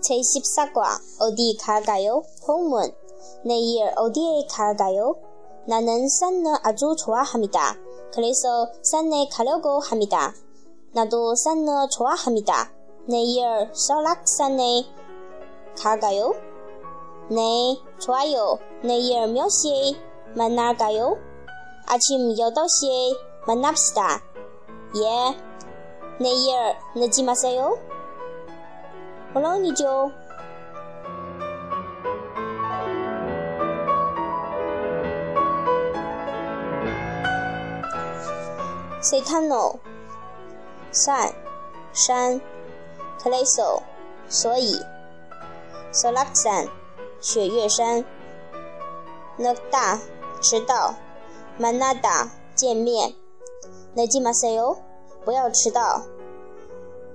제14과 어디 갈까요? 본문 내일 어디에 갈까요? 나는 산을 아주 좋아합니다. 그래서 산에 가려고 합니다. 나도 산을 좋아합니다. 내일 설악산에 갈까요? 네, 좋아요. 내일 몇 시에 만날까요? 아침 8시에 만납시다. 예. 내일 늦지 마세요. 我捞你就。s e t a n o 塞，山 t l a s o 所以，Solaksan 雪月山 n o d a 迟到 m a n a d a 见面 n a j i m a s e o 不要迟到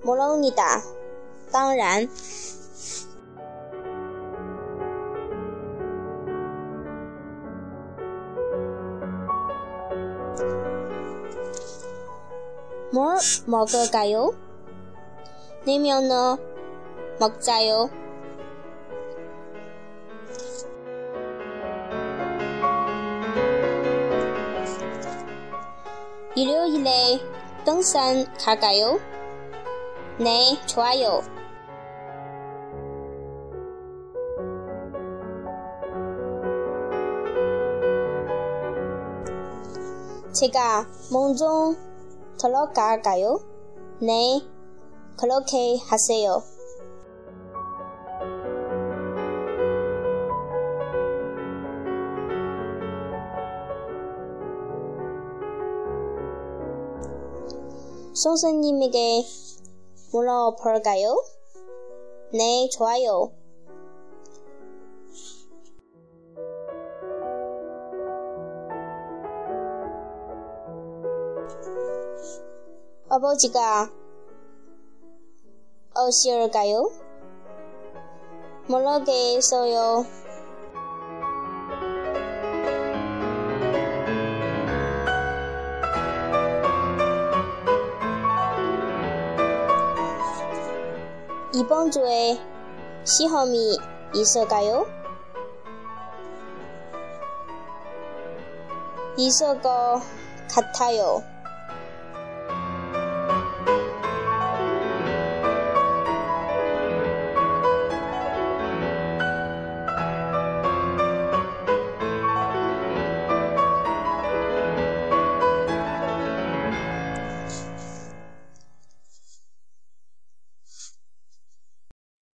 m o l o n i d a 当然 뭘 먹을까요? 냉면을 먹자요. 일요일에 등산 갈까요? 네, 좋아요. 제가 먼저 들어갈까요? 네, 그렇게 하세요. 선생님에게 물어볼까요? 네, 좋아요. 아버지가 어디일까요? 모르겠어요. 이번 주에 시험이 있을까요? 있을 것 같아요.